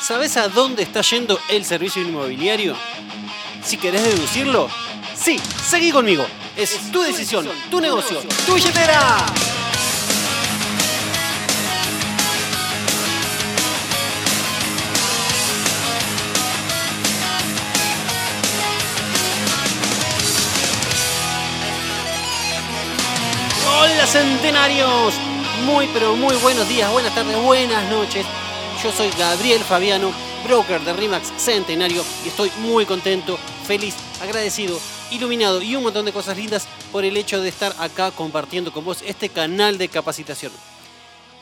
¿Sabes a dónde está yendo el servicio inmobiliario? Si querés deducirlo, sí, seguí conmigo. Es tu decisión, tu negocio, tu billetera. Hola centenarios, muy pero muy buenos días, buenas tardes, buenas noches. Yo soy Gabriel Fabiano, broker de RIMAX Centenario y estoy muy contento, feliz, agradecido, iluminado y un montón de cosas lindas por el hecho de estar acá compartiendo con vos este canal de capacitación.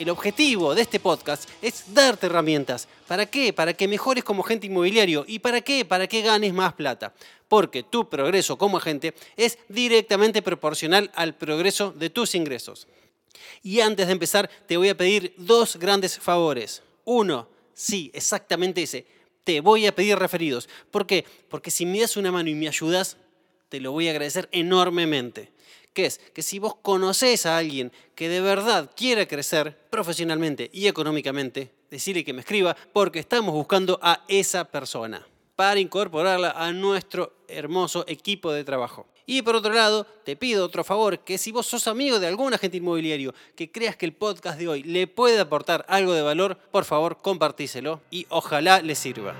El objetivo de este podcast es darte herramientas. ¿Para qué? Para que mejores como agente inmobiliario. ¿Y para qué? Para que ganes más plata. Porque tu progreso como agente es directamente proporcional al progreso de tus ingresos. Y antes de empezar, te voy a pedir dos grandes favores. Uno, sí, exactamente ese. Te voy a pedir referidos. ¿Por qué? Porque si me das una mano y me ayudas, te lo voy a agradecer enormemente que es que si vos conocés a alguien que de verdad quiera crecer profesionalmente y económicamente, decirle que me escriba porque estamos buscando a esa persona para incorporarla a nuestro hermoso equipo de trabajo. Y por otro lado, te pido otro favor, que si vos sos amigo de algún agente inmobiliario que creas que el podcast de hoy le puede aportar algo de valor, por favor compartíselo y ojalá le sirva.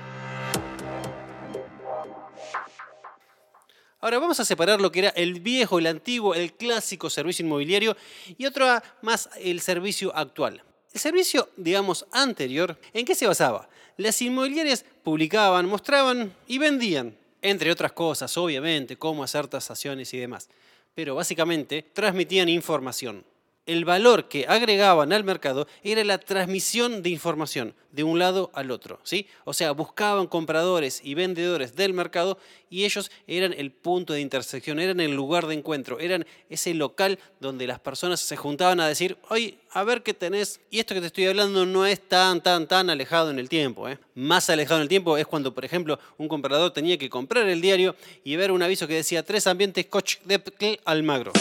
Ahora vamos a separar lo que era el viejo, el antiguo, el clásico servicio inmobiliario y otro más el servicio actual. El servicio, digamos, anterior, ¿en qué se basaba? Las inmobiliarias publicaban, mostraban y vendían, entre otras cosas, obviamente, cómo hacer tasaciones y demás. Pero básicamente transmitían información el valor que agregaban al mercado era la transmisión de información de un lado al otro, ¿sí? O sea, buscaban compradores y vendedores del mercado y ellos eran el punto de intersección, eran el lugar de encuentro, eran ese local donde las personas se juntaban a decir, oye, a ver qué tenés. Y esto que te estoy hablando no es tan, tan, tan alejado en el tiempo. ¿eh? Más alejado en el tiempo es cuando, por ejemplo, un comprador tenía que comprar el diario y ver un aviso que decía tres ambientes coach de Almagro.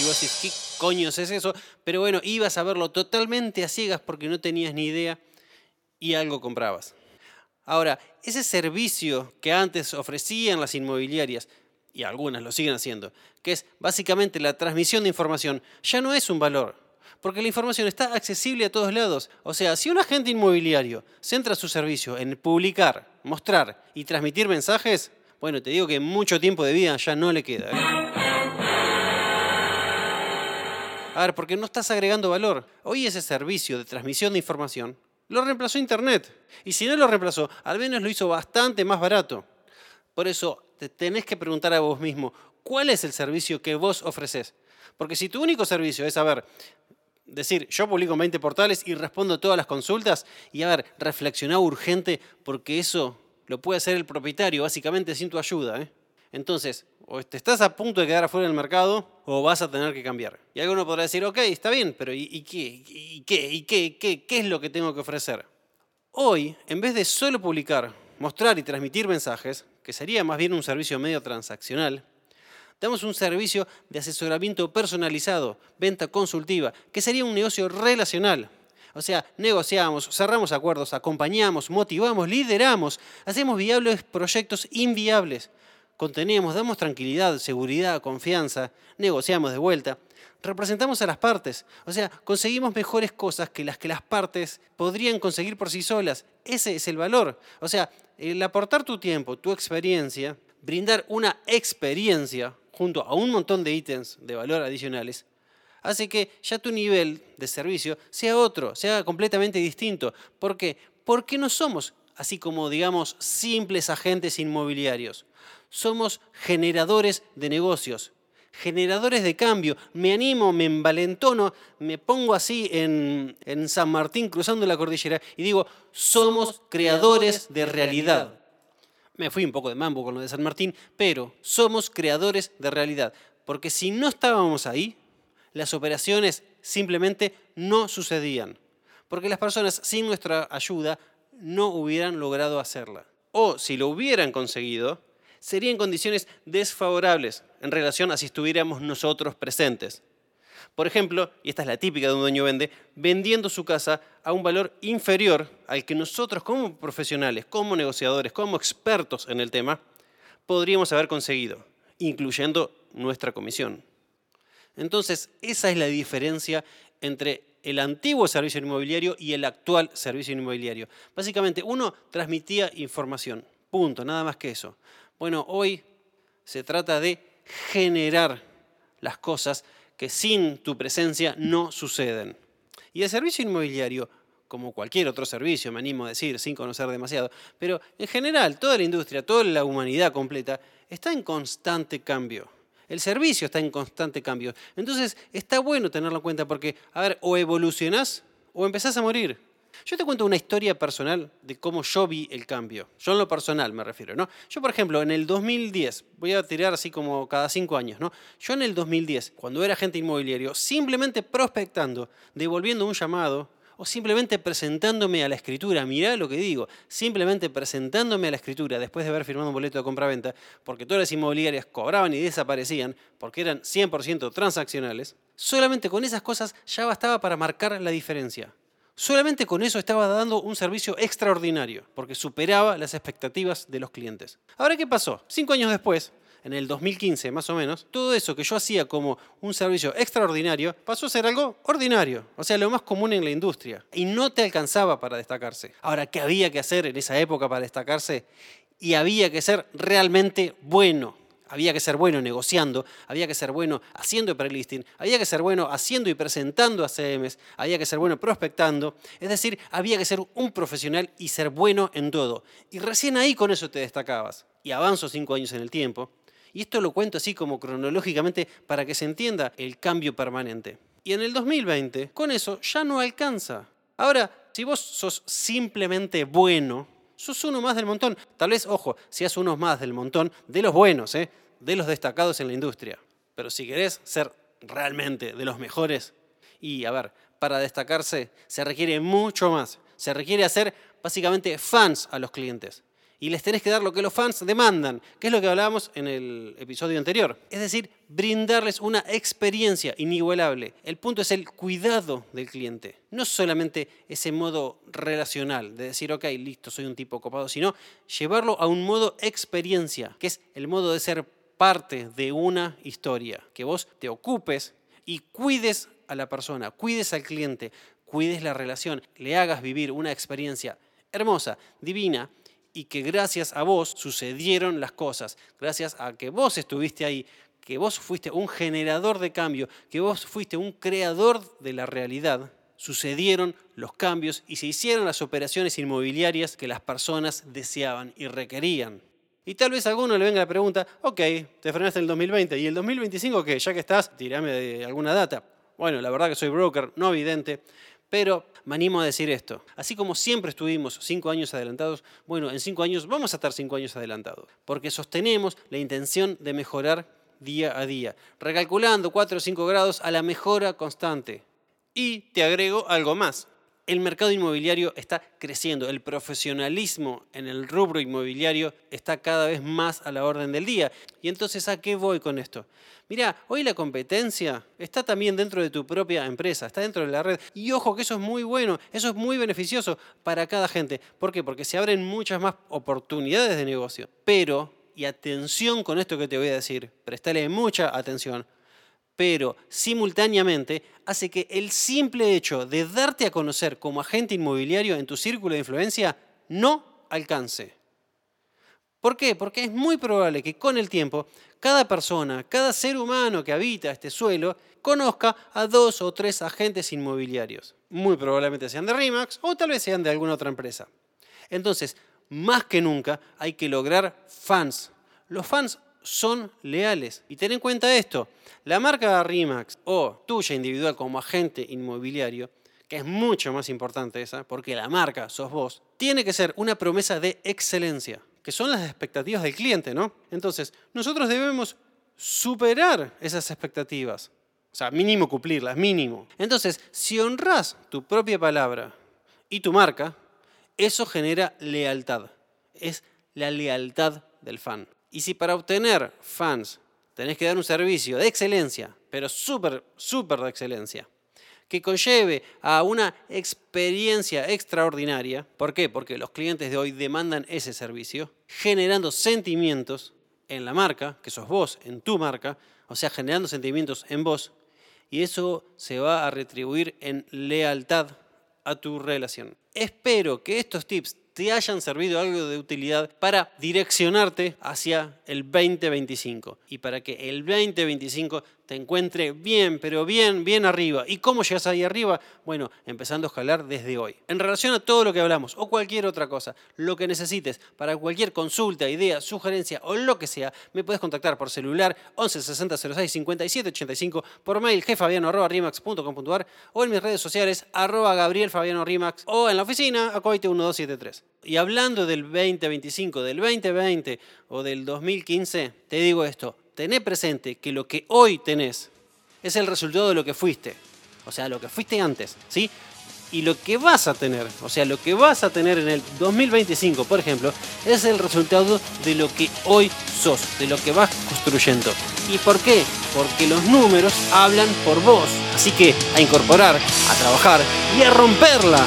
Y vos decís, ¿qué coño es eso? Pero bueno, ibas a verlo totalmente a ciegas porque no tenías ni idea y algo comprabas. Ahora, ese servicio que antes ofrecían las inmobiliarias, y algunas lo siguen haciendo, que es básicamente la transmisión de información, ya no es un valor, porque la información está accesible a todos lados. O sea, si un agente inmobiliario centra su servicio en publicar, mostrar y transmitir mensajes, bueno, te digo que mucho tiempo de vida ya no le queda. ¿eh? A ver, porque no estás agregando valor. Hoy ese servicio de transmisión de información lo reemplazó Internet. Y si no lo reemplazó, al menos lo hizo bastante más barato. Por eso te tenés que preguntar a vos mismo, ¿cuál es el servicio que vos ofreces? Porque si tu único servicio es, a ver, decir, yo publico en 20 portales y respondo todas las consultas, y a ver, reflexioná urgente porque eso lo puede hacer el propietario, básicamente sin tu ayuda. ¿eh? Entonces, o estás a punto de quedar afuera del mercado o vas a tener que cambiar. Y alguno podrá decir, ok, está bien, pero ¿y, qué? ¿Y qué? ¿Y qué? qué? ¿Qué es lo que tengo que ofrecer? Hoy, en vez de solo publicar, mostrar y transmitir mensajes, que sería más bien un servicio medio transaccional, damos un servicio de asesoramiento personalizado, venta consultiva, que sería un negocio relacional. O sea, negociamos, cerramos acuerdos, acompañamos, motivamos, lideramos, hacemos viables proyectos inviables contenemos, damos tranquilidad, seguridad, confianza, negociamos de vuelta, representamos a las partes, o sea, conseguimos mejores cosas que las que las partes podrían conseguir por sí solas. Ese es el valor. O sea, el aportar tu tiempo, tu experiencia, brindar una experiencia junto a un montón de ítems de valor adicionales, hace que ya tu nivel de servicio sea otro, sea completamente distinto. ¿Por qué? Porque no somos así como digamos simples agentes inmobiliarios somos generadores de negocios, generadores de cambio. Me animo, me envalentono, me pongo así en, San Martín cruzando la cordillera y digo, somos creadores de realidad. Me fui un poco de mambo con lo de San Martín, pero somos creadores de realidad. Porque si no estábamos ahí, las operaciones simplemente no sucedían. Porque las personas sin nuestra ayuda no hubieran logrado hacerla. O si lo hubieran conseguido, sería en condiciones desfavorables en relación a si estuviéramos nosotros presentes. Por ejemplo, y esta es la típica de un dueño vende, vendiendo su casa a un valor inferior al que nosotros como profesionales, como negociadores, como expertos en el tema, podríamos haber conseguido, incluyendo nuestra comisión. Entonces, esa es la diferencia entre el antiguo servicio inmobiliario y el actual servicio inmobiliario. Básicamente, uno transmitía información, punto, nada más que eso. Bueno, hoy se trata de generar las cosas que sin tu presencia no suceden. Y el servicio inmobiliario, como cualquier otro servicio, me animo a decir, sin conocer demasiado, pero en general toda la industria, toda la humanidad completa, está en constante cambio. El servicio está en constante cambio. Entonces está bueno tenerlo en cuenta porque, a ver, o evolucionás o empezás a morir. Yo te cuento una historia personal de cómo yo vi el cambio. Yo en lo personal me refiero, ¿no? Yo, por ejemplo, en el 2010, voy a tirar así como cada cinco años, ¿no? Yo en el 2010, cuando era agente inmobiliario, simplemente prospectando, devolviendo un llamado, o simplemente presentándome a la escritura, mirá lo que digo, simplemente presentándome a la escritura después de haber firmado un boleto de compra-venta, porque todas las inmobiliarias cobraban y desaparecían, porque eran 100% transaccionales, solamente con esas cosas ya bastaba para marcar la diferencia. Solamente con eso estaba dando un servicio extraordinario, porque superaba las expectativas de los clientes. Ahora, ¿qué pasó? Cinco años después, en el 2015 más o menos, todo eso que yo hacía como un servicio extraordinario pasó a ser algo ordinario, o sea, lo más común en la industria, y no te alcanzaba para destacarse. Ahora, ¿qué había que hacer en esa época para destacarse? Y había que ser realmente bueno. Había que ser bueno negociando, había que ser bueno haciendo pre-listing, había que ser bueno haciendo y presentando a CMs, había que ser bueno prospectando. Es decir, había que ser un profesional y ser bueno en todo. Y recién ahí con eso te destacabas. Y avanzo cinco años en el tiempo. Y esto lo cuento así como cronológicamente para que se entienda el cambio permanente. Y en el 2020, con eso ya no alcanza. Ahora, si vos sos simplemente bueno, sos uno más del montón. Tal vez, ojo, seas uno más del montón de los buenos, ¿eh? de los destacados en la industria. Pero si querés ser realmente de los mejores, y a ver, para destacarse se requiere mucho más. Se requiere hacer básicamente fans a los clientes y les tenés que dar lo que los fans demandan, que es lo que hablábamos en el episodio anterior. Es decir, brindarles una experiencia inigualable. El punto es el cuidado del cliente. No solamente ese modo relacional de decir, ok, listo, soy un tipo copado, sino llevarlo a un modo experiencia, que es el modo de ser parte de una historia. Que vos te ocupes y cuides a la persona, cuides al cliente, cuides la relación, le hagas vivir una experiencia hermosa, divina, y que gracias a vos sucedieron las cosas, gracias a que vos estuviste ahí, que vos fuiste un generador de cambio, que vos fuiste un creador de la realidad, sucedieron los cambios y se hicieron las operaciones inmobiliarias que las personas deseaban y requerían. Y tal vez a alguno le venga la pregunta, ok, te frenaste en el 2020, ¿y el 2025 qué? Ya que estás, tirame de alguna data. Bueno, la verdad que soy broker, no evidente, pero me animo a decir esto. Así como siempre estuvimos cinco años adelantados, bueno, en cinco años vamos a estar cinco años adelantados, porque sostenemos la intención de mejorar día a día, recalculando cuatro o cinco grados a la mejora constante. Y te agrego algo más. El mercado inmobiliario está creciendo, el profesionalismo en el rubro inmobiliario está cada vez más a la orden del día. Y entonces, ¿a qué voy con esto? Mira, hoy la competencia está también dentro de tu propia empresa, está dentro de la red. Y ojo que eso es muy bueno, eso es muy beneficioso para cada gente. ¿Por qué? Porque se abren muchas más oportunidades de negocio. Pero, y atención con esto que te voy a decir, prestale mucha atención, pero simultáneamente hace que el simple hecho de darte a conocer como agente inmobiliario en tu círculo de influencia no alcance. ¿Por qué? Porque es muy probable que con el tiempo cada persona, cada ser humano que habita este suelo, conozca a dos o tres agentes inmobiliarios. Muy probablemente sean de RIMAX o tal vez sean de alguna otra empresa. Entonces, más que nunca hay que lograr fans. Los fans son leales. Y ten en cuenta esto, la marca RIMAX o tuya individual como agente inmobiliario, que es mucho más importante esa, porque la marca sos vos, tiene que ser una promesa de excelencia que son las expectativas del cliente, ¿no? Entonces, nosotros debemos superar esas expectativas. O sea, mínimo cumplirlas, mínimo. Entonces, si honras tu propia palabra y tu marca, eso genera lealtad. Es la lealtad del fan. Y si para obtener fans tenés que dar un servicio de excelencia, pero súper, súper de excelencia, que conlleve a una experiencia extraordinaria. ¿Por qué? Porque los clientes de hoy demandan ese servicio, generando sentimientos en la marca, que sos vos, en tu marca, o sea, generando sentimientos en vos, y eso se va a retribuir en lealtad a tu relación. Espero que estos tips te hayan servido algo de utilidad para direccionarte hacia el 2025 y para que el 2025 te encuentre bien, pero bien, bien arriba. ¿Y cómo llegas ahí arriba? Bueno, empezando a escalar desde hoy. En relación a todo lo que hablamos o cualquier otra cosa, lo que necesites para cualquier consulta, idea, sugerencia o lo que sea, me puedes contactar por celular 11 60 06 57 85, por mail gfabiano.rimax.com.ar o en mis redes sociales arroba Gabriel Fabiano Rimax o en la oficina acoite 1273. Y hablando del 2025, del 2020 o del 2015, te digo esto, tené presente que lo que hoy tenés es el resultado de lo que fuiste. O sea, lo que fuiste antes, ¿sí? Y lo que vas a tener, o sea, lo que vas a tener en el 2025, por ejemplo, es el resultado de lo que hoy sos, de lo que vas construyendo. ¿Y por qué? Porque los números hablan por vos. Así que a incorporar, a trabajar y a romperla.